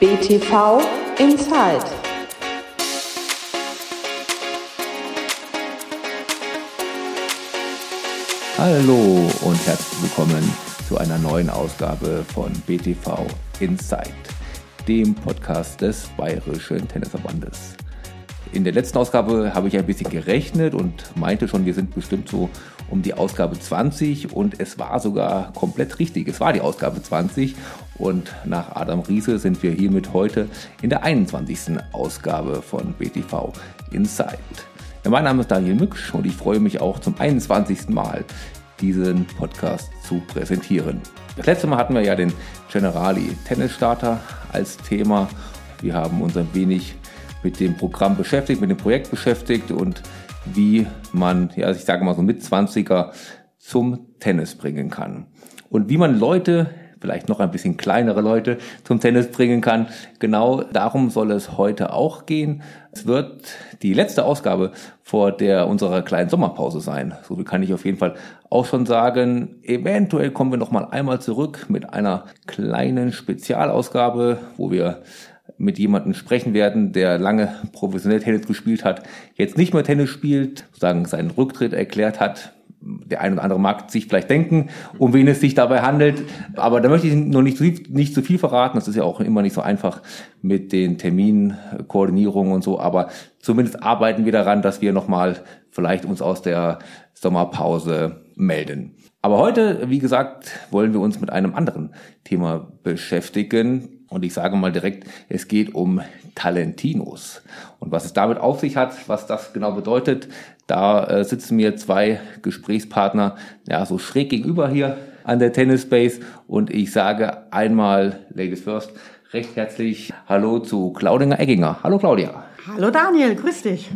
BTV Inside. Hallo und herzlich willkommen zu einer neuen Ausgabe von BTV Inside, dem Podcast des Bayerischen Tennisverbandes. In der letzten Ausgabe habe ich ein bisschen gerechnet und meinte schon, wir sind bestimmt so um die Ausgabe 20 und es war sogar komplett richtig. Es war die Ausgabe 20 und nach Adam Riese sind wir hiermit heute in der 21. Ausgabe von BTV Inside. Ja, mein Name ist Daniel Mücksch und ich freue mich auch zum 21. Mal diesen Podcast zu präsentieren. Das letzte Mal hatten wir ja den Generali Tennis Starter als Thema. Wir haben uns ein wenig mit dem Programm beschäftigt, mit dem Projekt beschäftigt und wie man, ja, ich sage mal so mit 20er zum Tennis bringen kann. Und wie man Leute, vielleicht noch ein bisschen kleinere Leute, zum Tennis bringen kann. Genau darum soll es heute auch gehen. Es wird die letzte Ausgabe vor der unserer kleinen Sommerpause sein. So viel kann ich auf jeden Fall auch schon sagen. Eventuell kommen wir noch mal einmal zurück mit einer kleinen Spezialausgabe, wo wir mit jemandem sprechen werden, der lange professionell Tennis gespielt hat, jetzt nicht mehr Tennis spielt, sozusagen seinen Rücktritt erklärt hat. Der ein oder andere mag sich vielleicht denken, um wen es sich dabei handelt. Aber da möchte ich noch nicht, nicht zu viel verraten. Das ist ja auch immer nicht so einfach mit den Terminkoordinierungen und so. Aber zumindest arbeiten wir daran, dass wir nochmal vielleicht uns aus der Sommerpause melden. Aber heute, wie gesagt, wollen wir uns mit einem anderen Thema beschäftigen. Und ich sage mal direkt, es geht um Talentinos. Und was es damit auf sich hat, was das genau bedeutet, da äh, sitzen mir zwei Gesprächspartner, ja, so schräg gegenüber hier an der Tennis Base. Und ich sage einmal, Ladies First, recht herzlich Hallo zu Claudia Egginger. Hallo Claudia. Hallo Daniel, grüß dich.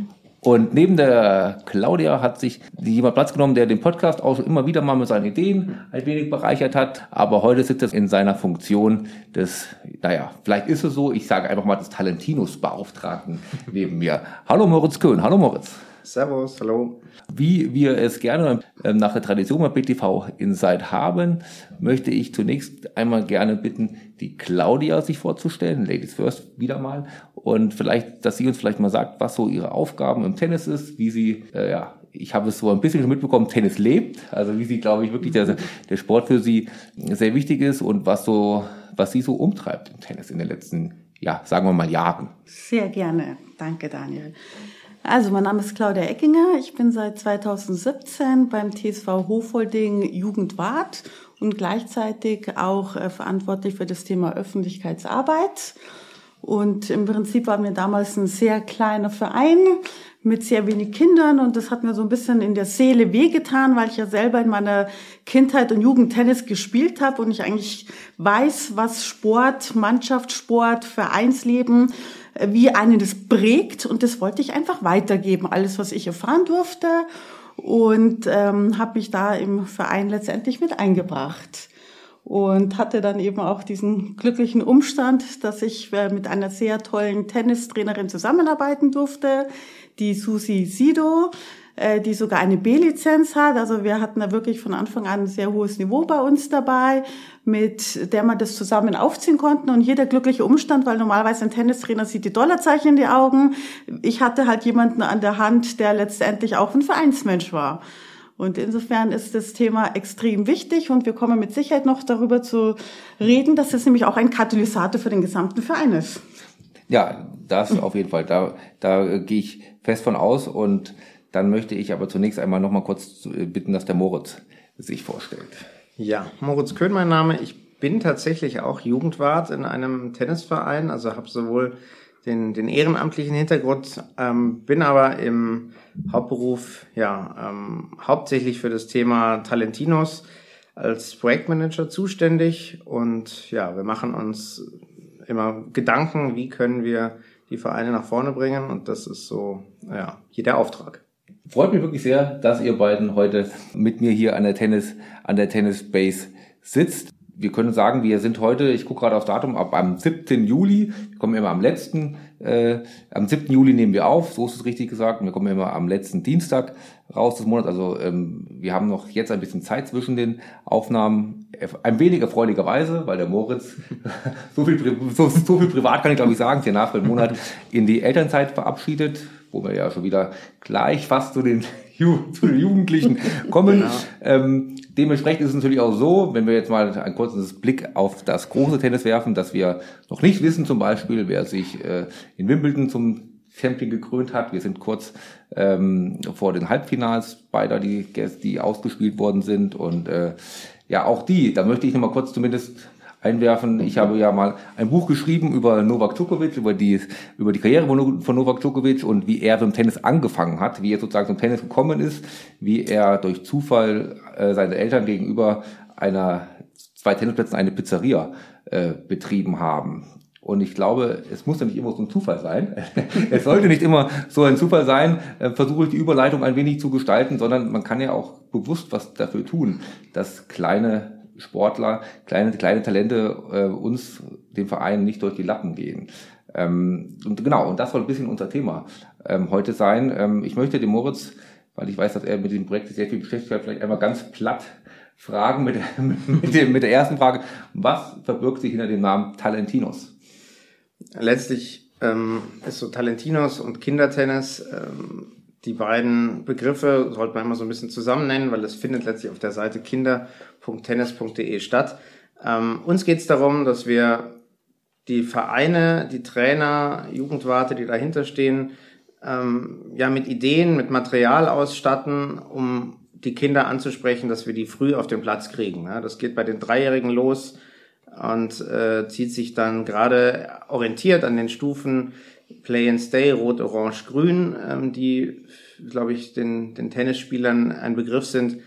Und neben der Claudia hat sich jemand Platz genommen, der den Podcast auch immer wieder mal mit seinen Ideen ein wenig bereichert hat. Aber heute sitzt er in seiner Funktion des, naja, vielleicht ist es so, ich sage einfach mal des Talentinus-Beauftragten neben mir. Hallo Moritz Köhn. Hallo Moritz. Servus, hallo. Wie wir es gerne ähm, nach der Tradition bei BTV Inside haben, möchte ich zunächst einmal gerne bitten, die Claudia sich vorzustellen, Ladies First wieder mal, und vielleicht, dass sie uns vielleicht mal sagt, was so ihre Aufgaben im Tennis ist, wie sie, äh, ja, ich habe es so ein bisschen schon mitbekommen, Tennis lebt, also wie sie, glaube ich, wirklich der, der Sport für sie sehr wichtig ist und was so, was sie so umtreibt im Tennis in den letzten, ja, sagen wir mal Jahren. Sehr gerne. Danke, Daniel. Also, mein Name ist Claudia Eckinger. Ich bin seit 2017 beim TSV Hofholding Jugendwart und gleichzeitig auch äh, verantwortlich für das Thema Öffentlichkeitsarbeit. Und im Prinzip waren wir damals ein sehr kleiner Verein mit sehr wenig Kindern und das hat mir so ein bisschen in der Seele wehgetan, weil ich ja selber in meiner Kindheit und Jugend Tennis gespielt habe und ich eigentlich weiß, was Sport, Mannschaftssport, Vereinsleben wie einen das prägt. Und das wollte ich einfach weitergeben, alles, was ich erfahren durfte. Und ähm, habe mich da im Verein letztendlich mit eingebracht. Und hatte dann eben auch diesen glücklichen Umstand, dass ich äh, mit einer sehr tollen Tennistrainerin zusammenarbeiten durfte, die Susi Sido, äh, die sogar eine B-Lizenz hat. Also wir hatten da wirklich von Anfang an ein sehr hohes Niveau bei uns dabei, mit der man das zusammen aufziehen konnten. Und hier der glückliche Umstand, weil normalerweise ein Tennistrainer sieht die Dollarzeichen in die Augen. Ich hatte halt jemanden an der Hand, der letztendlich auch ein Vereinsmensch war. Und insofern ist das Thema extrem wichtig und wir kommen mit Sicherheit noch darüber zu reden, dass es nämlich auch ein Katalysator für den gesamten Verein ist. Ja, das auf jeden Fall. Da, da gehe ich fest von aus und dann möchte ich aber zunächst einmal noch mal kurz bitten, dass der Moritz sich vorstellt. Ja, Moritz Köhn mein Name. Ich bin tatsächlich auch Jugendwart in einem Tennisverein, also habe sowohl den, den ehrenamtlichen Hintergrund, ähm, bin aber im Hauptberuf ja ähm, hauptsächlich für das Thema Talentinos als Projektmanager zuständig und ja, wir machen uns immer Gedanken, wie können wir die Vereine nach vorne bringen und das ist so ja hier der Auftrag. Freut mich wirklich sehr, dass ihr beiden heute mit mir hier an der Tennis, an der Tennis Base sitzt wir können sagen, wir sind heute, ich gucke gerade aufs Datum, ab am 17. Juli, wir kommen immer am letzten, äh, am 7. Juli nehmen wir auf, so ist es richtig gesagt, wir kommen immer am letzten Dienstag raus des Monats. Also ähm, wir haben noch jetzt ein bisschen Zeit zwischen den Aufnahmen, ein wenig erfreulicherweise, weil der Moritz so viel, so, so viel privat kann ich glaube ich sagen, hier nach dem Monat in die Elternzeit verabschiedet, wo wir ja schon wieder gleich fast zu den, Ju zu den Jugendlichen kommen. Genau. Ähm, dementsprechend ist es natürlich auch so, wenn wir jetzt mal ein kurzes Blick auf das große Tennis werfen, dass wir noch nicht wissen, zum Beispiel, wer sich äh, in Wimbledon zum Champion gekrönt hat. Wir sind kurz ähm, vor den Halbfinals beider, die, die ausgespielt worden sind. Und äh, ja, auch die, da möchte ich nochmal kurz zumindest einwerfen. Ich habe ja mal ein Buch geschrieben über Novak Djokovic, über die, über die Karriere von Novak Djokovic und wie er zum Tennis angefangen hat, wie er sozusagen zum Tennis gekommen ist, wie er durch Zufall äh, seine Eltern gegenüber einer zwei Tennisplätzen eine Pizzeria äh, betrieben haben. Und ich glaube, es muss ja nicht immer so ein Zufall sein. es sollte nicht immer so ein Zufall sein. Äh, versuche ich die Überleitung ein wenig zu gestalten, sondern man kann ja auch bewusst was dafür tun, dass kleine Sportler, kleine, kleine Talente äh, uns, dem Verein, nicht durch die Lappen gehen. Ähm, und genau, und das soll ein bisschen unser Thema ähm, heute sein. Ähm, ich möchte dem Moritz, weil ich weiß, dass er mit dem Projekt sehr viel beschäftigt hat, vielleicht einmal ganz platt fragen mit, mit, dem, mit der ersten Frage. Was verbirgt sich hinter dem Namen Talentinos? Letztlich ähm, ist so Talentinos und Kindertennis ähm, die beiden Begriffe sollte man immer so ein bisschen zusammen nennen, weil es findet letztlich auf der Seite kinder.tennis.de statt. Ähm, uns geht es darum, dass wir die Vereine, die Trainer, Jugendwarte, die dahinter stehen, ähm, ja mit Ideen, mit Material ausstatten, um die Kinder anzusprechen, dass wir die früh auf den Platz kriegen. Ja, das geht bei den Dreijährigen los und äh, zieht sich dann gerade orientiert an den Stufen Play and Stay, Rot, Orange, Grün, ähm, die, glaube ich, den, den Tennisspielern ein Begriff sind,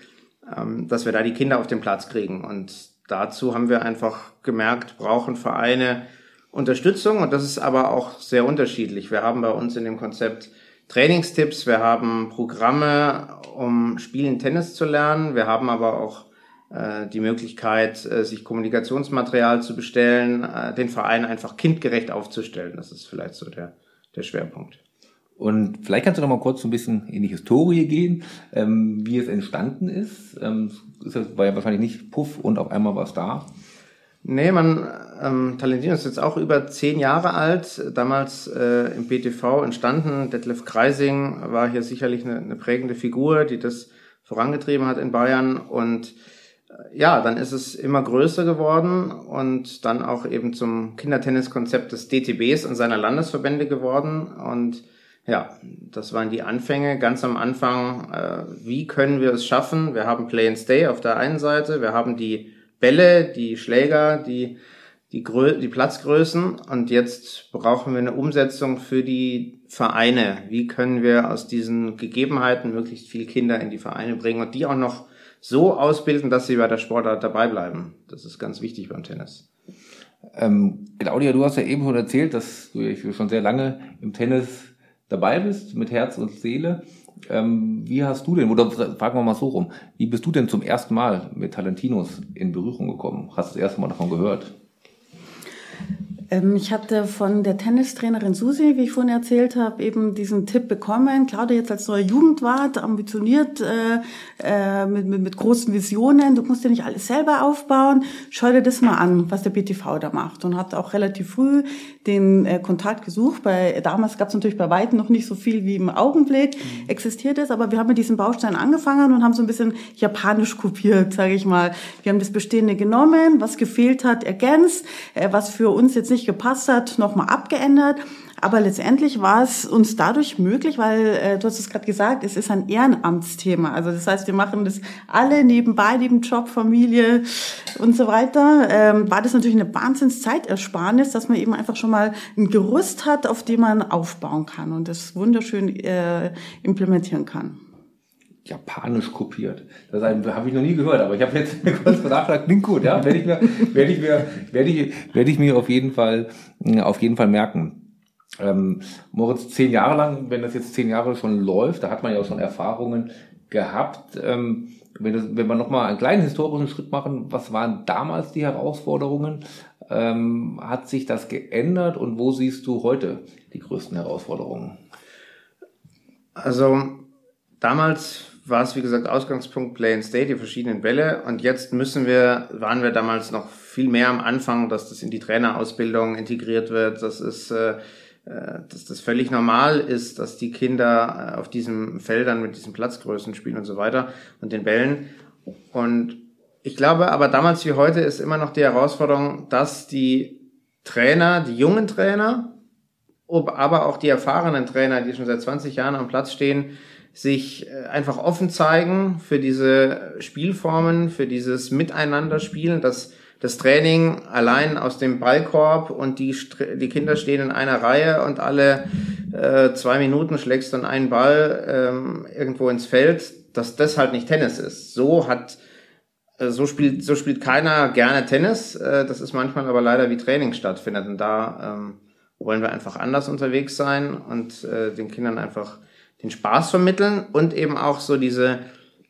ähm, dass wir da die Kinder auf den Platz kriegen. Und dazu haben wir einfach gemerkt, brauchen Vereine Unterstützung und das ist aber auch sehr unterschiedlich. Wir haben bei uns in dem Konzept Trainingstipps, wir haben Programme, um Spielen Tennis zu lernen, wir haben aber auch die Möglichkeit, äh, sich Kommunikationsmaterial zu bestellen, äh, den Verein einfach kindgerecht aufzustellen. Das ist vielleicht so der, der Schwerpunkt. Und vielleicht kannst du noch mal kurz so ein bisschen in die Historie gehen, ähm, wie es entstanden ist. Ähm, es war ja wahrscheinlich nicht Puff und auf einmal war es da. Nee, man, ähm, Talentino ist jetzt auch über zehn Jahre alt, damals äh, im BTV entstanden. Detlef Kreising war hier sicherlich eine, eine prägende Figur, die das vorangetrieben hat in Bayern und ja, dann ist es immer größer geworden und dann auch eben zum Kindertenniskonzept des DTBs und seiner Landesverbände geworden. Und ja, das waren die Anfänge ganz am Anfang. Äh, wie können wir es schaffen? Wir haben Play and Stay auf der einen Seite, wir haben die Bälle, die Schläger, die, die, Grö die Platzgrößen und jetzt brauchen wir eine Umsetzung für die Vereine. Wie können wir aus diesen Gegebenheiten möglichst viele Kinder in die Vereine bringen und die auch noch so ausbilden, dass sie bei der Sportart dabei bleiben. Das ist ganz wichtig beim Tennis. Ähm, Claudia, du hast ja eben schon erzählt, dass du schon sehr lange im Tennis dabei bist, mit Herz und Seele. Ähm, wie hast du denn, oder fragen wir mal so rum, wie bist du denn zum ersten Mal mit Talentinos in Berührung gekommen? Hast du das erste Mal davon gehört? Ähm, ich hatte von der Tennistrainerin Susi, wie ich vorhin erzählt habe, eben diesen Tipp bekommen. Claudia jetzt als neuer Jugendwart, ambitioniert, äh, äh, mit, mit, mit großen Visionen. Du musst ja nicht alles selber aufbauen. Schau dir das mal an, was der BTV da macht. Und hat auch relativ früh den äh, Kontakt gesucht. Bei, damals gab es natürlich bei Weitem noch nicht so viel wie im Augenblick mhm. existiert es, aber wir haben mit diesem Baustein angefangen und haben so ein bisschen japanisch kopiert, sage ich mal. Wir haben das Bestehende genommen, was gefehlt hat, ergänzt, äh, was für uns jetzt nicht gepasst hat, nochmal abgeändert. Aber letztendlich war es uns dadurch möglich, weil äh, du hast es gerade gesagt, es ist ein Ehrenamtsthema. Also das heißt, wir machen das alle nebenbei, neben Job, Familie und so weiter. Ähm, war das natürlich eine Wahnsinnszeitersparnis, dass man eben einfach schon mal ein Gerüst hat, auf dem man aufbauen kann und das wunderschön äh, implementieren kann japanisch kopiert. Das habe ich noch nie gehört, aber ich habe jetzt kurz nachgedacht, klingt gut, ja, werde ich mir, werde ich mir, werde ich, werde ich mir auf jeden Fall, auf jeden Fall merken. Ähm, Moritz, zehn Jahre lang, wenn das jetzt zehn Jahre schon läuft, da hat man ja auch schon Erfahrungen gehabt. Ähm, wenn, das, wenn wir nochmal einen kleinen historischen Schritt machen, was waren damals die Herausforderungen? Ähm, hat sich das geändert und wo siehst du heute die größten Herausforderungen? Also damals war es, wie gesagt, Ausgangspunkt Play and Stay, die verschiedenen Bälle. Und jetzt müssen wir, waren wir damals noch viel mehr am Anfang, dass das in die Trainerausbildung integriert wird. Das ist, äh, äh dass das völlig normal ist, dass die Kinder äh, auf diesen Feldern mit diesen Platzgrößen spielen und so weiter und den Bällen. Und ich glaube aber damals wie heute ist immer noch die Herausforderung, dass die Trainer, die jungen Trainer, aber auch die erfahrenen Trainer, die schon seit 20 Jahren am Platz stehen, sich äh, einfach offen zeigen für diese Spielformen, für dieses Miteinanderspielen, dass das Training allein aus dem Ballkorb und die, die Kinder stehen in einer Reihe und alle äh, zwei Minuten schlägst dann einen Ball ähm, irgendwo ins Feld, dass das halt nicht Tennis ist. So hat äh, so spielt so spielt keiner gerne Tennis. Äh, das ist manchmal aber leider wie Training stattfindet und da ähm, wollen wir einfach anders unterwegs sein und äh, den Kindern einfach den Spaß vermitteln und eben auch so diese,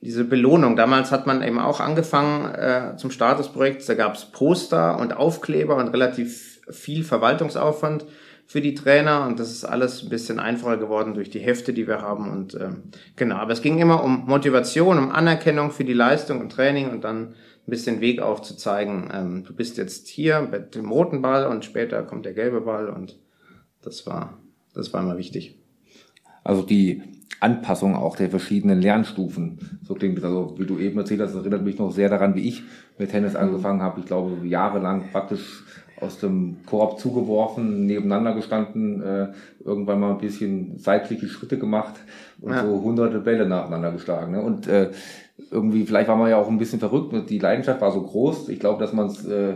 diese Belohnung. Damals hat man eben auch angefangen äh, zum Start des Projekts, da gab es Poster und Aufkleber und relativ viel Verwaltungsaufwand für die Trainer und das ist alles ein bisschen einfacher geworden durch die Hefte, die wir haben und ähm, genau, aber es ging immer um Motivation, um Anerkennung für die Leistung und Training und dann ein bisschen Weg aufzuzeigen. Ähm, du bist jetzt hier mit dem roten Ball und später kommt der gelbe Ball und das war, das war immer wichtig. Also die Anpassung auch der verschiedenen Lernstufen. So klingt es. Also wie du eben erzählt hast, erinnert mich noch sehr daran, wie ich mit Tennis angefangen habe. Ich glaube, jahrelang praktisch aus dem Korb zugeworfen, nebeneinander gestanden, äh, irgendwann mal ein bisschen seitliche Schritte gemacht und ja. so hunderte Bälle nacheinander geschlagen. Ne? Und äh, irgendwie, vielleicht war man ja auch ein bisschen verrückt, die Leidenschaft war so groß. Ich glaube, dass man es, äh,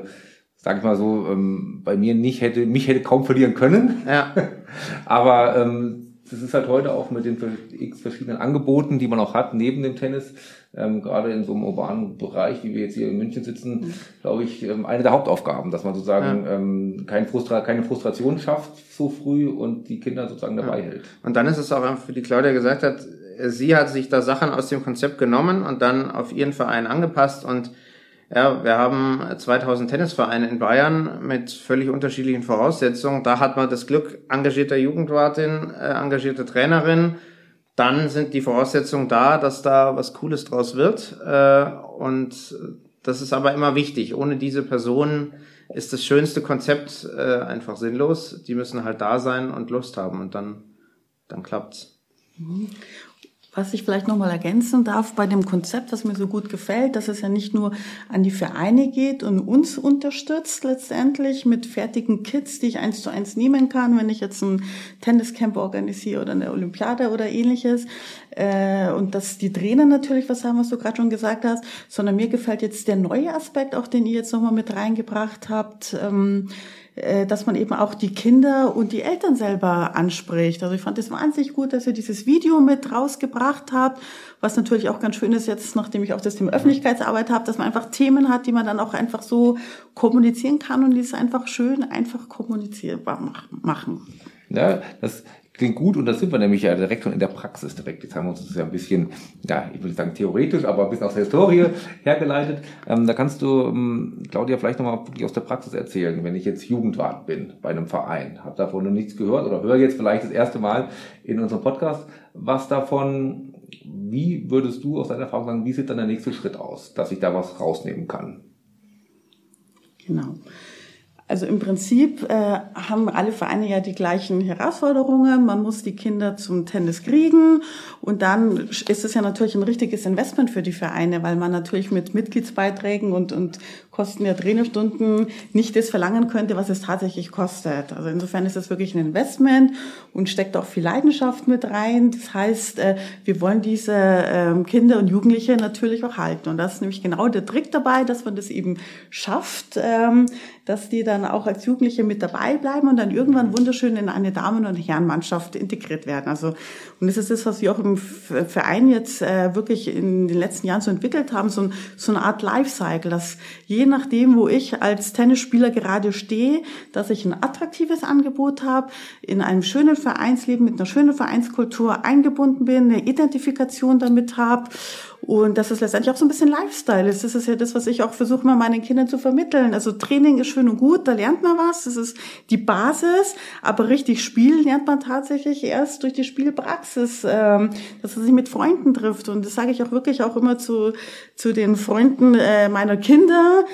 sag ich mal so, ähm, bei mir nicht hätte, mich hätte kaum verlieren können. Ja. Aber ähm, das ist halt heute auch mit den x verschiedenen Angeboten, die man auch hat, neben dem Tennis, ähm, gerade in so einem urbanen Bereich, wie wir jetzt hier in München sitzen, mhm. glaube ich, ähm, eine der Hauptaufgaben, dass man sozusagen ja. ähm, kein Frustra keine Frustration schafft so früh und die Kinder sozusagen dabei ja. hält. Und dann ist es auch, wie die Claudia gesagt hat, sie hat sich da Sachen aus dem Konzept genommen und dann auf ihren Verein angepasst und ja, wir haben 2000 Tennisvereine in Bayern mit völlig unterschiedlichen Voraussetzungen. Da hat man das Glück, engagierte Jugendwartin, äh, engagierte Trainerin. Dann sind die Voraussetzungen da, dass da was Cooles draus wird. Äh, und das ist aber immer wichtig. Ohne diese Personen ist das schönste Konzept äh, einfach sinnlos. Die müssen halt da sein und Lust haben und dann, dann klappt's. Was ich vielleicht nochmal ergänzen darf bei dem Konzept, was mir so gut gefällt, dass es ja nicht nur an die Vereine geht und uns unterstützt letztendlich mit fertigen Kits, die ich eins zu eins nehmen kann, wenn ich jetzt ein Tenniscamp organisiere oder eine Olympiade oder ähnliches. Äh, und dass die Trainer natürlich was haben, was du gerade schon gesagt hast, sondern mir gefällt jetzt der neue Aspekt, auch den ihr jetzt nochmal mit reingebracht habt. Ähm, äh, dass man eben auch die Kinder und die Eltern selber anspricht. Also ich fand es wahnsinnig gut, dass ihr dieses Video mit rausgebracht habt, was natürlich auch ganz schön ist jetzt, nachdem ich auch das Thema Öffentlichkeitsarbeit habe, dass man einfach Themen hat, die man dann auch einfach so kommunizieren kann und die es einfach schön einfach kommunizierbar machen. Ja, das klingt gut und da sind wir nämlich ja direkt schon in der Praxis direkt. Jetzt haben wir uns das ja ein bisschen, ja, ich würde sagen theoretisch, aber ein bisschen aus der Historie hergeleitet. Ähm, da kannst du, ähm, Claudia, vielleicht nochmal wirklich aus der Praxis erzählen, wenn ich jetzt Jugendwart bin bei einem Verein, habe davon noch nichts gehört oder höre jetzt vielleicht das erste Mal in unserem Podcast was davon. Wie würdest du aus deiner Erfahrung sagen, wie sieht dann der nächste Schritt aus, dass ich da was rausnehmen kann? Genau. Also im Prinzip äh, haben alle Vereine ja die gleichen Herausforderungen. Man muss die Kinder zum Tennis kriegen und dann ist es ja natürlich ein richtiges Investment für die Vereine, weil man natürlich mit Mitgliedsbeiträgen und, und Kosten der Trainerstunden nicht das verlangen könnte, was es tatsächlich kostet. Also insofern ist es wirklich ein Investment und steckt auch viel Leidenschaft mit rein. Das heißt, äh, wir wollen diese ähm, Kinder und Jugendliche natürlich auch halten. Und das ist nämlich genau der Trick dabei, dass man das eben schafft, ähm, dass die dann auch als Jugendliche mit dabei bleiben und dann irgendwann wunderschön in eine Damen- und Herrenmannschaft integriert werden. Also und das ist das, was wir auch im Verein jetzt äh, wirklich in den letzten Jahren so entwickelt haben, so, so eine Art Lifecycle, dass jeden nachdem, wo ich als Tennisspieler gerade stehe, dass ich ein attraktives Angebot habe, in einem schönen Vereinsleben mit einer schönen Vereinskultur eingebunden bin, eine Identifikation damit habe und dass es letztendlich auch so ein bisschen Lifestyle ist. Das ist ja das, was ich auch versuche, mal meinen Kindern zu vermitteln. Also Training ist schön und gut, da lernt man was, das ist die Basis, aber richtig spielen lernt man tatsächlich erst durch die Spielpraxis, ähm, dass man sich mit Freunden trifft. Und das sage ich auch wirklich auch immer zu, zu den Freunden äh, meiner Kinder.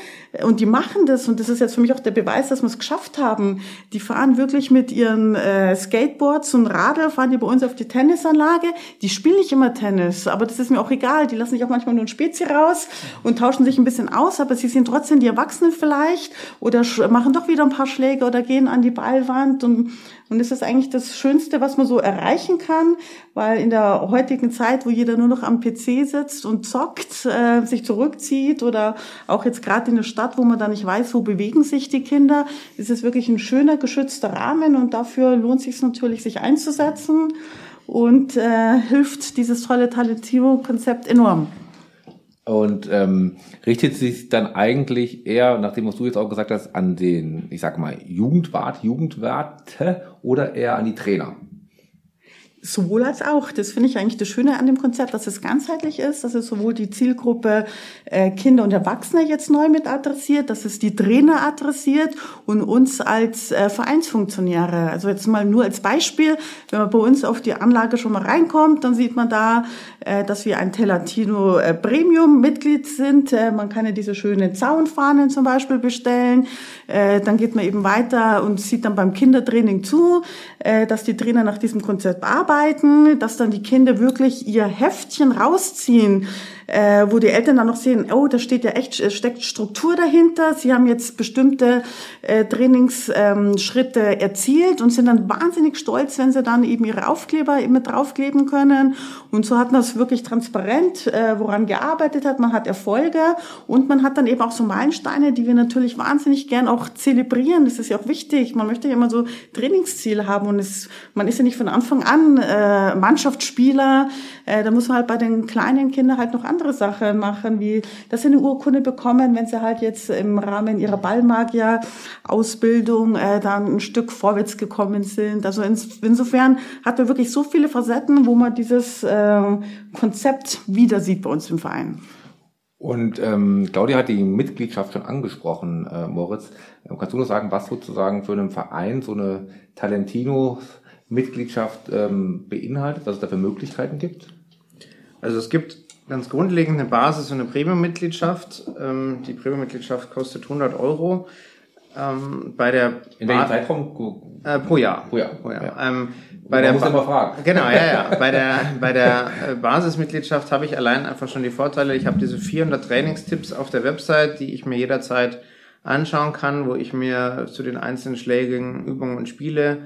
Und die machen das und das ist jetzt für mich auch der Beweis, dass wir es geschafft haben. Die fahren wirklich mit ihren äh, Skateboards und Radl, fahren die bei uns auf die Tennisanlage. Die spielen nicht immer Tennis, aber das ist mir auch egal. Die lassen sich auch manchmal nur ein Spezi raus und tauschen sich ein bisschen aus, aber sie sind trotzdem die Erwachsenen vielleicht oder machen doch wieder ein paar Schläge oder gehen an die Ballwand und und das ist eigentlich das Schönste, was man so erreichen kann, weil in der heutigen Zeit, wo jeder nur noch am PC sitzt und zockt, äh, sich zurückzieht oder auch jetzt gerade in der Stadt, wo man da nicht weiß, wo bewegen sich die Kinder, ist es wirklich ein schöner, geschützter Rahmen und dafür lohnt sich natürlich, sich einzusetzen und äh, hilft dieses tolle Talentio-Konzept enorm. Und ähm, richtet sich dann eigentlich eher, nachdem was du jetzt auch gesagt hast, an den, ich sag mal, Jugendwart, Jugendwarte oder eher an die Trainer? Sowohl als auch. Das finde ich eigentlich das Schöne an dem Konzept, dass es ganzheitlich ist, dass es sowohl die Zielgruppe äh, Kinder und Erwachsene jetzt neu mit adressiert, dass es die Trainer adressiert und uns als äh, Vereinsfunktionäre. Also jetzt mal nur als Beispiel, wenn man bei uns auf die Anlage schon mal reinkommt, dann sieht man da, äh, dass wir ein Telatino Premium Mitglied sind. Man kann ja diese schönen Zaunfahnen zum Beispiel bestellen. Dann geht man eben weiter und sieht dann beim Kindertraining zu, dass die Trainer nach diesem Konzept arbeiten arbeiten, dass dann die Kinder wirklich ihr Heftchen rausziehen äh, wo die Eltern dann noch sehen, oh, da steht ja echt, äh, steckt Struktur dahinter. Sie haben jetzt bestimmte äh, Trainingsschritte ähm, erzielt und sind dann wahnsinnig stolz, wenn sie dann eben ihre Aufkleber eben mit draufkleben können. Und so hat man es wirklich transparent, äh, woran gearbeitet hat. Man hat Erfolge und man hat dann eben auch so Meilensteine, die wir natürlich wahnsinnig gern auch zelebrieren. Das ist ja auch wichtig. Man möchte ja immer so Trainingsziele haben und es, man ist ja nicht von Anfang an äh, Mannschaftsspieler. Äh, da muss man halt bei den kleinen Kindern halt noch an andere Sachen machen, wie dass sie eine Urkunde bekommen, wenn sie halt jetzt im Rahmen ihrer Ballmagier-Ausbildung äh, dann ein Stück vorwärts gekommen sind. Also ins, insofern hat man wirklich so viele Facetten, wo man dieses äh, Konzept wieder sieht bei uns im Verein. Und ähm, Claudia hat die Mitgliedschaft schon angesprochen, äh, Moritz. Kannst du noch sagen, was sozusagen für einen Verein so eine Talentino-Mitgliedschaft ähm, beinhaltet, was es da für Möglichkeiten gibt? Also es gibt ganz grundlegend eine Basis und eine Premium-Mitgliedschaft. Ähm, die Premium-Mitgliedschaft kostet 100 Euro. Ähm, bei der In welchem Zeitraum? Äh, pro Jahr. Pro Jahr. Pro Jahr. Ja. Ähm, bei der muss ba fragen. Genau, ja, ja. bei der, bei der äh, Basismitgliedschaft habe ich allein einfach schon die Vorteile. Ich habe diese 400 Trainingstipps auf der Website, die ich mir jederzeit anschauen kann, wo ich mir zu den einzelnen Schlägen, Übungen und Spiele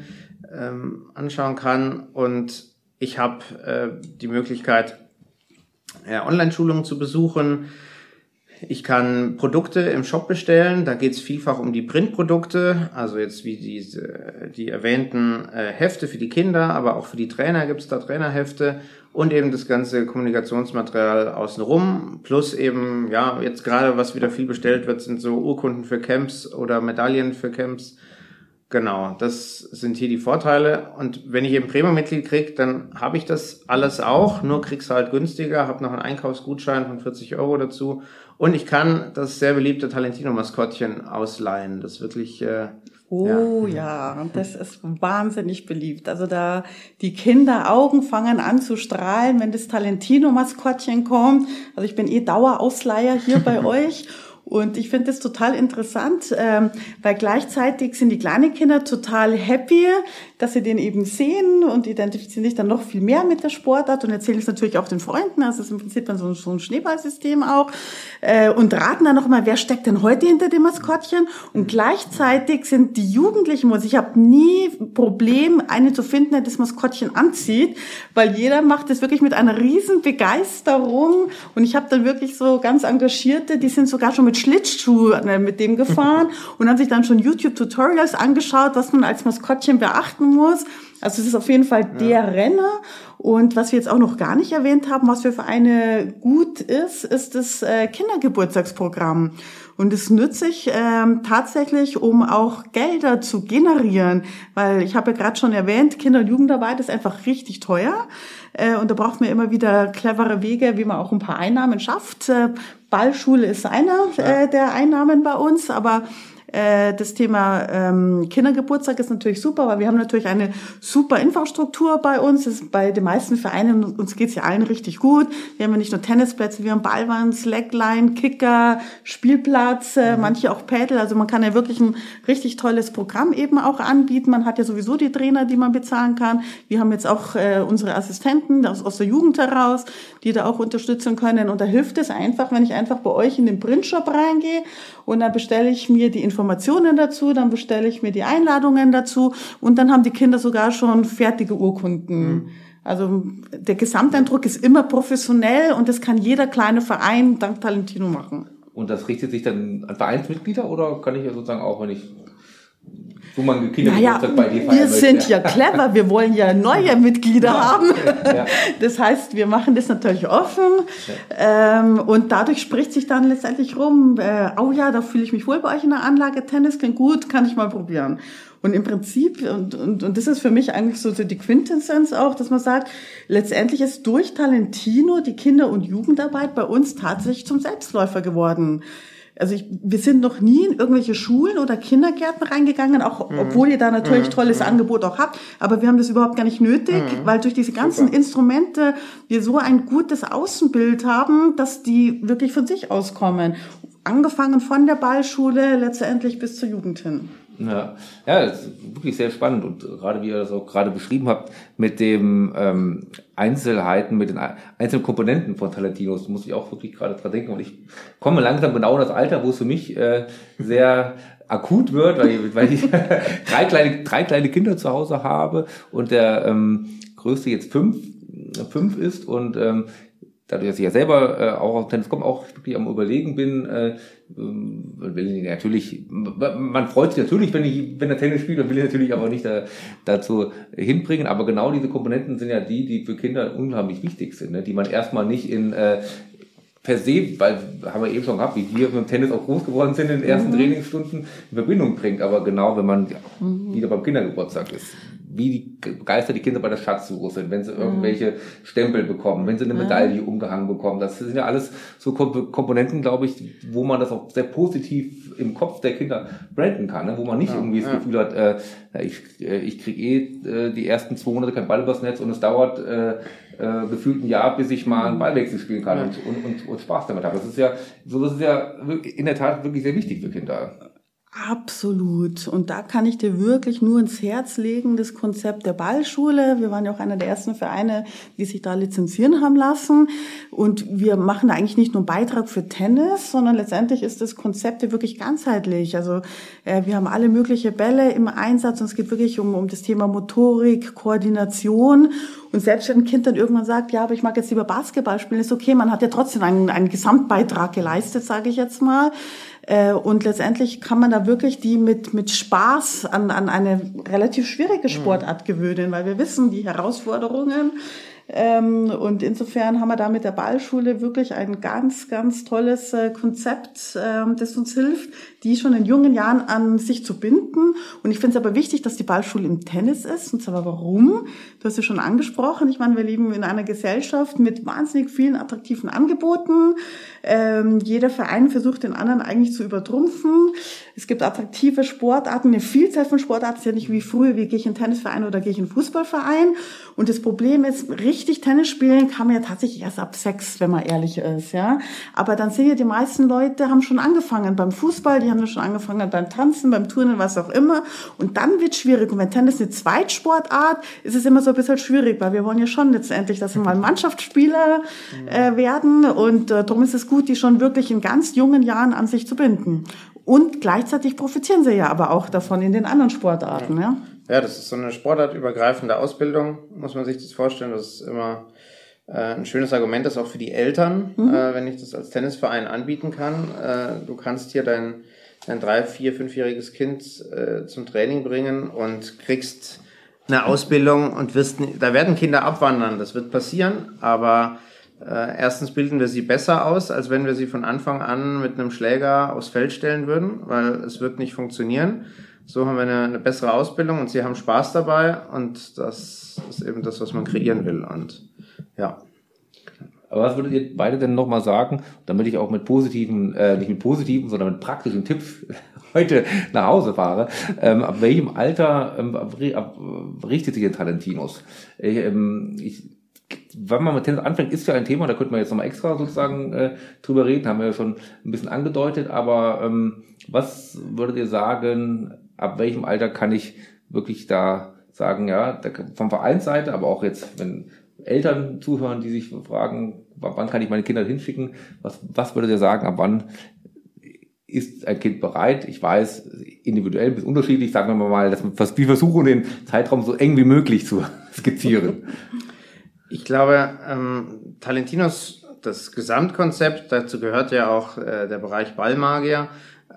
ähm, anschauen kann. Und ich habe äh, die Möglichkeit, Online-Schulungen zu besuchen. Ich kann Produkte im Shop bestellen. Da geht es vielfach um die Printprodukte, also jetzt wie diese, die erwähnten äh, Hefte für die Kinder, aber auch für die Trainer gibt es da Trainerhefte und eben das ganze Kommunikationsmaterial außenrum. Plus eben, ja, jetzt gerade was wieder viel bestellt wird, sind so Urkunden für Camps oder Medaillen für Camps Genau, das sind hier die Vorteile. Und wenn ich eben Premium-Mitglied krieg, dann habe ich das alles auch, nur krieg's halt günstiger, habe noch einen Einkaufsgutschein von 40 Euro dazu. Und ich kann das sehr beliebte Talentino-Maskottchen ausleihen. Das wirklich. Äh, Oh ja. ja, das ist wahnsinnig beliebt. Also da die Kinderaugen fangen an zu strahlen, wenn das Talentino-Maskottchen kommt. Also ich bin eh Dauerausleiher hier bei euch. Und ich finde das total interessant, ähm, weil gleichzeitig sind die kleinen Kinder total happy, dass sie den eben sehen und identifizieren sich dann noch viel mehr mit der Sportart und erzählen es natürlich auch den Freunden. Also es ist im Prinzip dann so, ein Schneeballsystem auch. Äh, und raten dann nochmal, wer steckt denn heute hinter dem Maskottchen? Und gleichzeitig sind die Jugendlichen, also ich habe nie Problem, eine zu finden, der das Maskottchen anzieht, weil jeder macht das wirklich mit einer riesen Begeisterung. Und ich habe dann wirklich so ganz Engagierte, die sind sogar schon mit Schlittschuh äh, mit dem gefahren und haben sich dann schon YouTube-Tutorials angeschaut, was man als Maskottchen beachten muss. Also es ist auf jeden Fall der ja. Renner. Und was wir jetzt auch noch gar nicht erwähnt haben, was für Vereine gut ist, ist das äh, Kindergeburtstagsprogramm. Und es nütze ich ähm, tatsächlich, um auch Gelder zu generieren, weil ich habe ja gerade schon erwähnt, Kinder- und Jugendarbeit ist einfach richtig teuer. Äh, und da braucht man immer wieder clevere Wege, wie man auch ein paar Einnahmen schafft. Äh, Ballschule ist einer äh, der Einnahmen bei uns, aber das Thema ähm, Kindergeburtstag ist natürlich super, weil wir haben natürlich eine super Infrastruktur bei uns. Das ist bei den meisten Vereinen, uns geht's ja allen richtig gut. Wir haben ja nicht nur Tennisplätze, wir haben Ballwand, Slackline, Kicker, Spielplatz, äh, mhm. manche auch Paddle. Also man kann ja wirklich ein richtig tolles Programm eben auch anbieten. Man hat ja sowieso die Trainer, die man bezahlen kann. Wir haben jetzt auch äh, unsere Assistenten aus, aus der Jugend heraus, die da auch unterstützen können. Und da hilft es einfach, wenn ich einfach bei euch in den Printshop reingehe und dann bestelle ich mir die Informationen dazu, dann bestelle ich mir die Einladungen dazu und dann haben die Kinder sogar schon fertige Urkunden. Mhm. Also der Gesamteindruck ist immer professionell und das kann jeder kleine Verein dank Talentino machen. Und das richtet sich dann an Vereinsmitglieder oder kann ich ja sozusagen auch, wenn ich wo man Kindergeburtstag naja, bei dir Wir sind ja clever, wir wollen ja neue Mitglieder ja, haben. Ja. Das heißt, wir machen das natürlich offen ja. ähm, und dadurch spricht sich dann letztendlich rum, äh, oh ja, da fühle ich mich wohl bei euch in der Anlage, Tennis klingt gut, kann ich mal probieren. Und im Prinzip, und, und, und das ist für mich eigentlich so die Quintessenz auch, dass man sagt, letztendlich ist durch Talentino die Kinder- und Jugendarbeit bei uns tatsächlich zum Selbstläufer geworden. Also ich, wir sind noch nie in irgendwelche Schulen oder Kindergärten reingegangen, auch mhm. obwohl ihr da natürlich mhm. tolles mhm. Angebot auch habt. Aber wir haben das überhaupt gar nicht nötig, mhm. weil durch diese ganzen Super. Instrumente wir so ein gutes Außenbild haben, dass die wirklich von sich auskommen. Angefangen von der Ballschule letztendlich bis zur Jugend hin. Ja, ja, das ist wirklich sehr spannend und gerade wie ihr das auch gerade beschrieben habt mit dem ähm, Einzelheiten, mit den einzelnen Komponenten von Talentinos, muss ich auch wirklich gerade dran denken. Und ich komme langsam genau in das Alter, wo es für mich äh, sehr akut wird, weil ich, weil ich drei kleine drei kleine Kinder zu Hause habe und der ähm, größte jetzt fünf fünf ist und ähm, dadurch, dass ich ja selber äh, auch aus Tennis komme, auch wirklich am Überlegen bin, äh, ähm, will natürlich, man freut sich natürlich, wenn ich, wenn er Tennis spielt, und will ich natürlich aber nicht da, dazu hinbringen. Aber genau diese Komponenten sind ja die, die für Kinder unheimlich wichtig sind, ne? die man erstmal nicht in äh, per se, weil haben wir eben schon gehabt, wie wir mit dem Tennis auch groß geworden sind in den ersten mhm. Trainingsstunden, in Verbindung bringt. Aber genau, wenn man ja, mhm. wieder beim Kindergeburtstag ist, wie begeistert die Kinder bei der Schatzsuche sind, wenn sie mhm. irgendwelche Stempel bekommen, wenn sie eine Medaille umgehangen bekommen. Das sind ja alles so Komponenten, glaube ich, wo man das auch sehr positiv im Kopf der Kinder branden kann, ne? wo man nicht ja, irgendwie das ja. Gefühl hat, äh, ich, äh, ich kriege eh äh, die ersten zwei Monate kein Ball übers Netz und es dauert äh, äh, gefühlt ein Jahr, bis ich mal einen Ballwechsel spielen kann ja. und, und, und, und Spaß damit habe. Das ist ja, so das ist ja in der Tat wirklich sehr wichtig für Kinder. Absolut. Und da kann ich dir wirklich nur ins Herz legen, das Konzept der Ballschule. Wir waren ja auch einer der ersten Vereine, die sich da lizenzieren haben lassen. Und wir machen da eigentlich nicht nur einen Beitrag für Tennis, sondern letztendlich ist das Konzept ja wirklich ganzheitlich. Also äh, wir haben alle mögliche Bälle im Einsatz und es geht wirklich um, um das Thema Motorik, Koordination. Und selbst wenn ein Kind dann irgendwann sagt, ja, aber ich mag jetzt lieber Basketball spielen, ist okay, man hat ja trotzdem einen, einen Gesamtbeitrag geleistet, sage ich jetzt mal. Äh, und letztendlich kann man da wirklich die mit, mit Spaß an, an eine relativ schwierige mhm. Sportart gewöhnen, weil wir wissen, die Herausforderungen, und insofern haben wir da mit der Ballschule wirklich ein ganz, ganz tolles äh, Konzept, ähm, das uns hilft, die schon in jungen Jahren an sich zu binden. Und ich finde es aber wichtig, dass die Ballschule im Tennis ist. Und zwar warum? Du hast ja schon angesprochen. Ich meine, wir leben in einer Gesellschaft mit wahnsinnig vielen attraktiven Angeboten. Ähm, jeder Verein versucht den anderen eigentlich zu übertrumpfen. Es gibt attraktive Sportarten, eine Vielzahl von Sportarten. Es ist ja nicht wie früher, wie gehe ich in einen Tennisverein oder gehe ich in einen Fußballverein. Und das Problem ist, richtig Tennis spielen kann man ja tatsächlich erst ab sechs, wenn man ehrlich ist, ja. Aber dann sehen ja die meisten Leute haben schon angefangen beim Fußball, die haben schon angefangen beim Tanzen, beim Turnen, was auch immer. Und dann wird schwierig. Und wenn Tennis eine Zweitsportart, ist es immer so ein bisschen schwierig, weil wir wollen ja schon letztendlich, dass wir mal Mannschaftsspieler äh, werden. Und äh, darum ist es gut, die schon wirklich in ganz jungen Jahren an sich zu binden. Und gleichzeitig profitieren sie ja aber auch davon in den anderen Sportarten, ja. Ja, das ist so eine sportartübergreifende Ausbildung, muss man sich das vorstellen. Das ist immer äh, ein schönes Argument, das auch für die Eltern, mhm. äh, wenn ich das als Tennisverein anbieten kann. Äh, du kannst hier dein, dein drei, vier, fünfjähriges Kind äh, zum Training bringen und kriegst eine Ausbildung und wirst, da werden Kinder abwandern, das wird passieren, aber äh, erstens bilden wir sie besser aus, als wenn wir sie von Anfang an mit einem Schläger aufs Feld stellen würden, weil es wird nicht funktionieren. So haben wir eine, eine bessere Ausbildung und sie haben Spaß dabei und das ist eben das, was man kreieren will und ja. Aber was würdet ihr beide denn nochmal sagen, damit ich auch mit positiven, äh, nicht mit positiven, sondern mit praktischen Tipps heute nach Hause fahre? Ähm, ab welchem Alter ähm, ab, richtet sich ein Talentinus? Ich, ähm, ich, wenn man mit Tennis anfängt, ist ja ein Thema, da könnte man jetzt nochmal extra sozusagen äh, drüber reden, haben wir ja schon ein bisschen angedeutet, aber ähm, was würdet ihr sagen, ab welchem Alter kann ich wirklich da sagen, ja, da, vom Vereinsseite, aber auch jetzt, wenn Eltern zuhören, die sich fragen, wann kann ich meine Kinder hinschicken? Was, was würdet ihr sagen, ab wann ist ein Kind bereit? Ich weiß, individuell bis unterschiedlich, sagen wir mal, dass wir versuchen, den Zeitraum so eng wie möglich zu skizzieren. Ich glaube, ähm, Talentinos, das Gesamtkonzept, dazu gehört ja auch äh, der Bereich Ballmagier.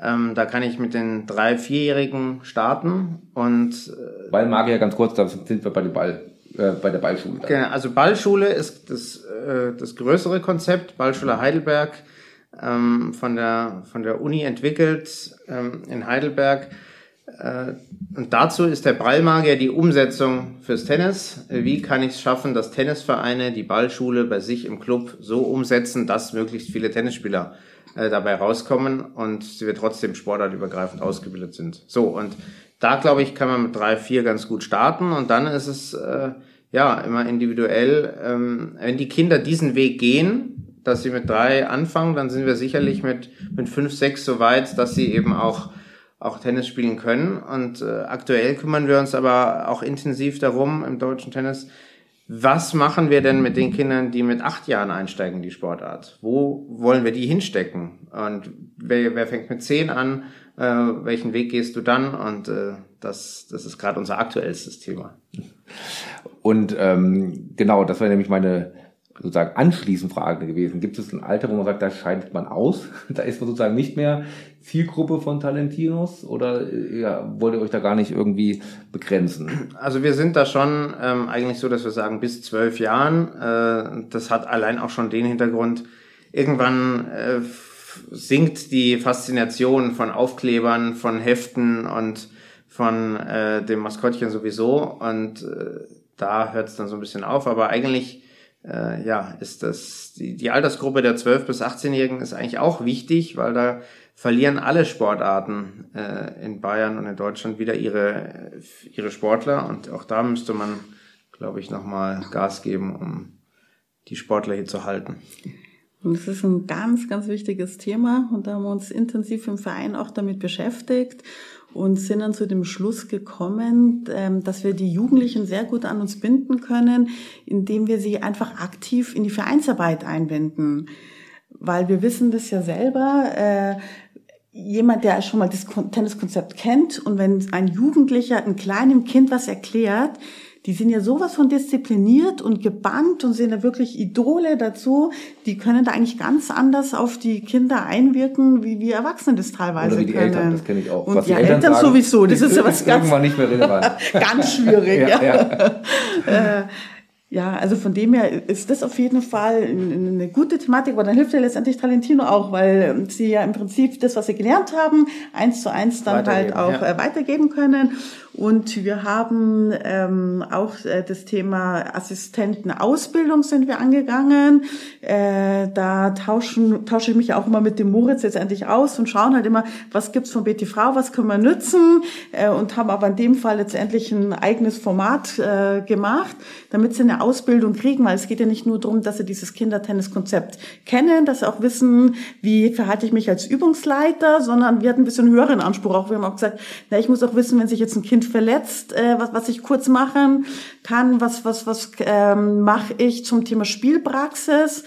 Ähm, da kann ich mit den drei, vierjährigen starten und äh, Ballmagier ganz kurz, da sind wir bei dem Ball äh, bei der Ballschule. Dann. Genau, also Ballschule ist das, äh, das größere Konzept, Ballschule Heidelberg, ähm, von, der, von der Uni entwickelt ähm, in Heidelberg. Äh, und dazu ist der Ballmagier die Umsetzung fürs Tennis. Wie kann ich es schaffen, dass Tennisvereine die Ballschule bei sich im Club so umsetzen, dass möglichst viele Tennisspieler äh, dabei rauskommen und wir trotzdem sportartübergreifend ausgebildet sind. So, und da glaube ich, kann man mit drei, vier ganz gut starten und dann ist es äh, ja immer individuell. Ähm, wenn die Kinder diesen Weg gehen, dass sie mit drei anfangen, dann sind wir sicherlich mit mit fünf, sechs so weit, dass sie eben auch auch Tennis spielen können. Und äh, aktuell kümmern wir uns aber auch intensiv darum im deutschen Tennis, was machen wir denn mit den Kindern, die mit acht Jahren einsteigen in die Sportart? Wo wollen wir die hinstecken? Und wer, wer fängt mit zehn an? Äh, welchen Weg gehst du dann? Und äh, das, das ist gerade unser aktuellstes Thema. Und ähm, genau, das war nämlich meine sozusagen anschließend Frage gewesen. Gibt es ein Alter, wo man sagt, da scheidet man aus? Da ist man sozusagen nicht mehr Zielgruppe von Talentinos oder ja, wollt ihr euch da gar nicht irgendwie begrenzen? Also wir sind da schon ähm, eigentlich so, dass wir sagen, bis zwölf Jahren. Äh, das hat allein auch schon den Hintergrund, irgendwann äh, sinkt die Faszination von Aufklebern, von Heften und von äh, dem Maskottchen sowieso. Und äh, da hört es dann so ein bisschen auf. Aber eigentlich äh, ja, ist das, die, die Altersgruppe der 12- bis 18-Jährigen ist eigentlich auch wichtig, weil da verlieren alle Sportarten äh, in Bayern und in Deutschland wieder ihre, ihre Sportler. Und auch da müsste man, glaube ich, nochmal Gas geben, um die Sportler hier zu halten. Und das ist ein ganz, ganz wichtiges Thema. Und da haben wir uns intensiv im Verein auch damit beschäftigt und sind dann zu dem Schluss gekommen, ähm, dass wir die Jugendlichen sehr gut an uns binden können, indem wir sie einfach aktiv in die Vereinsarbeit einbinden. Weil wir wissen das ja selber, äh, jemand, der schon mal das Tenniskonzept kennt und wenn ein Jugendlicher einem kleinen Kind was erklärt, die sind ja sowas von diszipliniert und gebannt und sind da wirklich Idole dazu. Die können da eigentlich ganz anders auf die Kinder einwirken, wie wir Erwachsene das teilweise Oder wie die können. Eltern, das kenne ich auch. Und was die Eltern, Eltern sagen, sowieso, das ist ja was ganz, irgendwann nicht mehr relevant. ganz schwierig, ja. ja. ja. Äh, ja, also von dem her ist das auf jeden Fall eine gute Thematik, aber dann hilft ja letztendlich Talentino auch, weil sie ja im Prinzip das, was sie gelernt haben, eins zu eins dann halt auch ja. Äh, weitergeben können. Und wir haben ähm, auch äh, das Thema Assistentenausbildung sind wir angegangen. Äh, da tauschen, tausche ich mich auch immer mit dem Moritz letztendlich aus und schauen halt immer, was gibt's von BTV, was können wir nützen äh, und haben aber in dem Fall letztendlich ein eigenes Format äh, gemacht, damit sie eine Ausbildung kriegen, weil es geht ja nicht nur darum, dass sie dieses Kindertenniskonzept kennen, dass sie auch wissen, wie verhalte ich mich als Übungsleiter, sondern wir hatten ein bisschen höheren Anspruch auch. Wir haben auch gesagt, na, ich muss auch wissen, wenn sich jetzt ein Kind verletzt, äh, was, was ich kurz machen kann, was, was, was ähm, mache ich zum Thema Spielpraxis.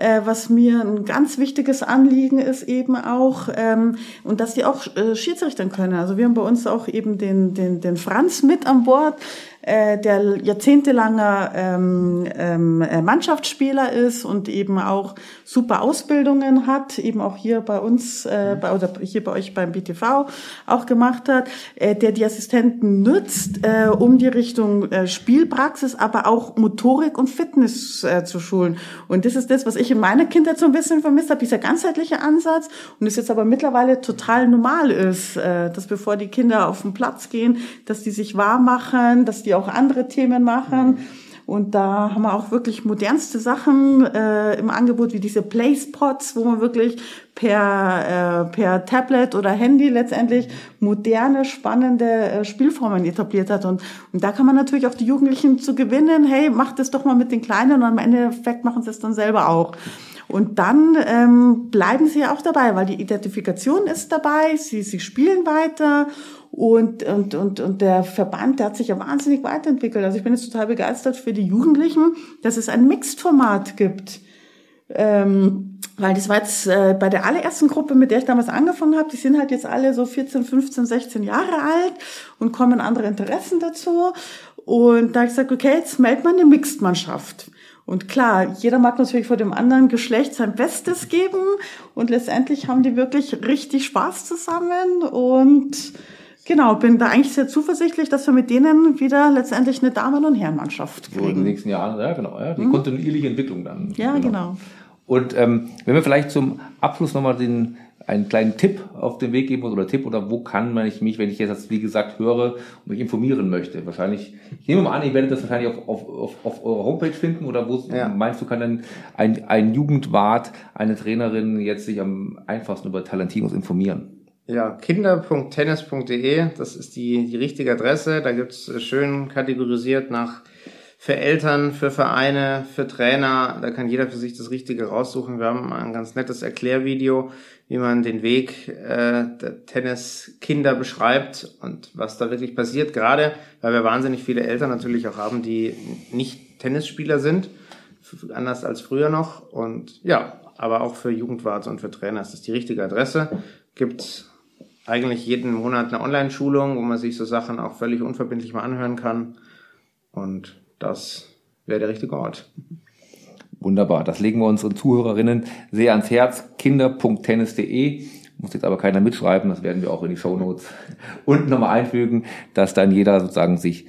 äh, was mir ein ganz wichtiges Anliegen ist eben auch, ähm, und dass die auch äh, Schiedsrichtern können. Also wir haben bei uns auch eben den, den, den Franz mit an Bord, äh, der jahrzehntelanger ähm, ähm, äh, Mannschaftsspieler ist und eben auch super Ausbildungen hat, eben auch hier bei uns äh, bei, oder hier bei euch beim BTV auch gemacht hat, äh, der die Assistenten nützt, äh, um die Richtung äh, Spielpraxis, aber auch Motorik und Fitness äh, zu schulen. Und das ist das, was ich in meiner Kindheit so ein bisschen vermisst habe, dieser ganzheitliche Ansatz und es jetzt aber mittlerweile total normal ist, äh, dass bevor die Kinder auf den Platz gehen, dass die sich warm machen, dass die die auch andere Themen machen. Und da haben wir auch wirklich modernste Sachen äh, im Angebot, wie diese Playspots, wo man wirklich per, äh, per Tablet oder Handy letztendlich moderne, spannende äh, Spielformen etabliert hat. Und, und da kann man natürlich auch die Jugendlichen zu gewinnen, hey, macht es doch mal mit den Kleinen und am Endeffekt machen sie es dann selber auch. Und dann ähm, bleiben sie ja auch dabei, weil die Identifikation ist dabei, sie, sie spielen weiter und, und, und, und der Verband, der hat sich ja wahnsinnig weiterentwickelt. Also ich bin jetzt total begeistert für die Jugendlichen, dass es ein Mixed-Format gibt. Ähm, weil das war jetzt äh, bei der allerersten Gruppe, mit der ich damals angefangen habe, die sind halt jetzt alle so 14, 15, 16 Jahre alt und kommen andere Interessen dazu. Und da habe ich gesagt, okay, jetzt meldet man eine Mixed-Mannschaft. Und klar, jeder mag natürlich vor dem anderen Geschlecht sein Bestes geben und letztendlich haben die wirklich richtig Spaß zusammen und Genau, bin da eigentlich sehr zuversichtlich, dass wir mit denen wieder letztendlich eine Damen- und Herrenmannschaft kriegen. So in den nächsten Jahren, ja genau, ja, die mhm. kontinuierliche Entwicklung dann. Ja, genau. genau. Und ähm, wenn wir vielleicht zum Abschluss nochmal den einen kleinen Tipp auf den Weg geben oder Tipp oder wo kann man ich mich, wenn ich jetzt wie gesagt höre und mich informieren möchte, wahrscheinlich, ich nehme mal an, ihr werdet das wahrscheinlich auf, auf, auf, auf eurer Homepage finden oder wo ja. meinst du, kann dann ein, ein Jugendwart, eine Trainerin jetzt sich am einfachsten über Talentinos informieren? Ja, kinder.tennis.de, das ist die, die richtige Adresse. Da gibt's äh, schön kategorisiert nach für Eltern, für Vereine, für Trainer. Da kann jeder für sich das Richtige raussuchen. Wir haben ein ganz nettes Erklärvideo, wie man den Weg äh, der Tenniskinder beschreibt und was da wirklich passiert. Gerade weil wir wahnsinnig viele Eltern natürlich auch haben, die nicht Tennisspieler sind, anders als früher noch. Und ja, aber auch für Jugendwart und für Trainer ist das die richtige Adresse. Gibt eigentlich jeden Monat eine Online-Schulung, wo man sich so Sachen auch völlig unverbindlich mal anhören kann. Und das wäre der richtige Ort. Wunderbar. Das legen wir unseren Zuhörerinnen sehr ans Herz. Kinder.tennis.de. Muss jetzt aber keiner mitschreiben. Das werden wir auch in die Show Notes unten nochmal einfügen, dass dann jeder sozusagen sich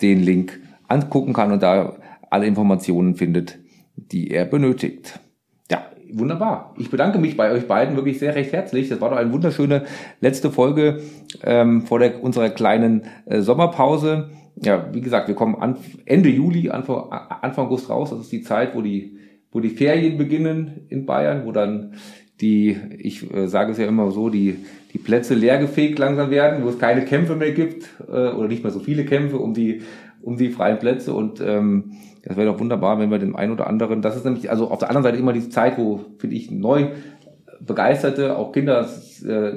den Link angucken kann und da alle Informationen findet, die er benötigt wunderbar. Ich bedanke mich bei euch beiden wirklich sehr recht herzlich. Das war doch eine wunderschöne letzte Folge ähm, vor der, unserer kleinen äh, Sommerpause. Ja, wie gesagt, wir kommen an, Ende Juli, Anfang, Anfang August raus. Das ist die Zeit, wo die, wo die Ferien beginnen in Bayern, wo dann die, ich äh, sage es ja immer so, die, die Plätze leergefegt langsam werden, wo es keine Kämpfe mehr gibt äh, oder nicht mehr so viele Kämpfe um die, um die freien Plätze und ähm, das wäre doch wunderbar, wenn wir den einen oder anderen, das ist nämlich, also auf der anderen Seite immer diese Zeit, wo, finde ich, neu Begeisterte, auch Kinder äh,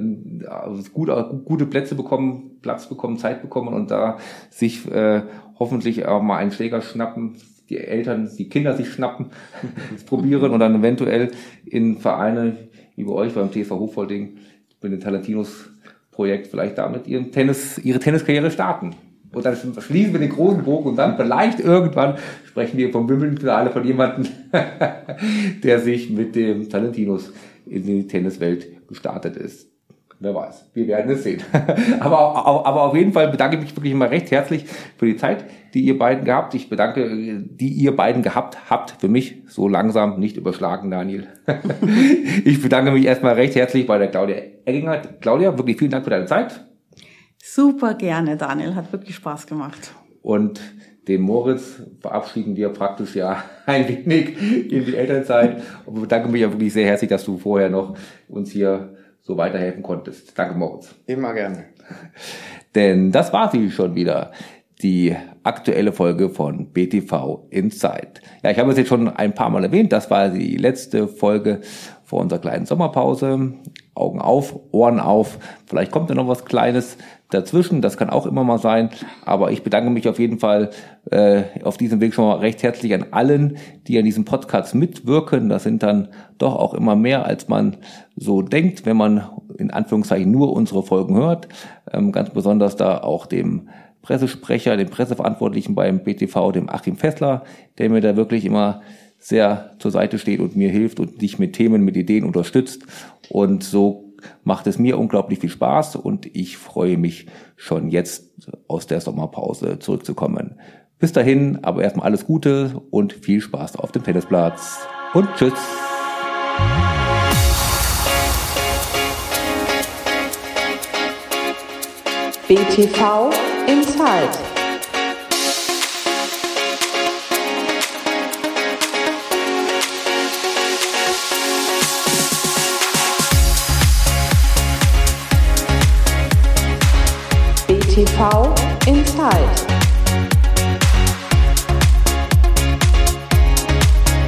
gut, gute Plätze bekommen, Platz bekommen, Zeit bekommen und da sich äh, hoffentlich auch mal einen Schläger schnappen, die Eltern, die Kinder sich schnappen, probieren und dann eventuell in Vereine wie bei euch beim TV Hofholding mit dem Talentinos Projekt vielleicht damit ihren Tennis, ihre Tenniskarriere starten. Und dann schließen wir den großen Bogen und dann vielleicht irgendwann sprechen wir vom Wimbledon-Finale von jemandem, der sich mit dem Talentinos in die Tenniswelt gestartet ist. Wer weiß, wir werden es sehen. aber, aber auf jeden Fall bedanke ich mich wirklich immer recht herzlich für die Zeit, die ihr beiden gehabt. Ich bedanke, die ihr beiden gehabt habt für mich. So langsam, nicht überschlagen, Daniel. ich bedanke mich erstmal recht herzlich bei der Claudia Egginger. Claudia, wirklich vielen Dank für deine Zeit. Super gerne, Daniel. Hat wirklich Spaß gemacht. Und den Moritz verabschieden wir praktisch ja ein wenig in die Elternzeit. Und bedanke mich ja wirklich sehr herzlich, dass du vorher noch uns hier so weiterhelfen konntest. Danke, Moritz. Immer gerne. Denn das war sie schon wieder. Die aktuelle Folge von BTV Insight. Ja, ich habe es jetzt schon ein paar Mal erwähnt. Das war die letzte Folge vor unserer kleinen Sommerpause. Augen auf, Ohren auf. Vielleicht kommt da noch was Kleines dazwischen. Das kann auch immer mal sein. Aber ich bedanke mich auf jeden Fall äh, auf diesem Weg schon mal recht herzlich an allen, die an diesem Podcast mitwirken. Das sind dann doch auch immer mehr, als man so denkt, wenn man in Anführungszeichen nur unsere Folgen hört. Ähm, ganz besonders da auch dem Pressesprecher, dem Presseverantwortlichen beim BTV, dem Achim Fessler, der mir da wirklich immer sehr zur Seite steht und mir hilft und dich mit Themen, mit Ideen unterstützt. Und so macht es mir unglaublich viel Spaß und ich freue mich schon jetzt aus der Sommerpause zurückzukommen. Bis dahin, aber erstmal alles Gute und viel Spaß auf dem Tennisplatz und tschüss. BTV Inside. BTV Inside.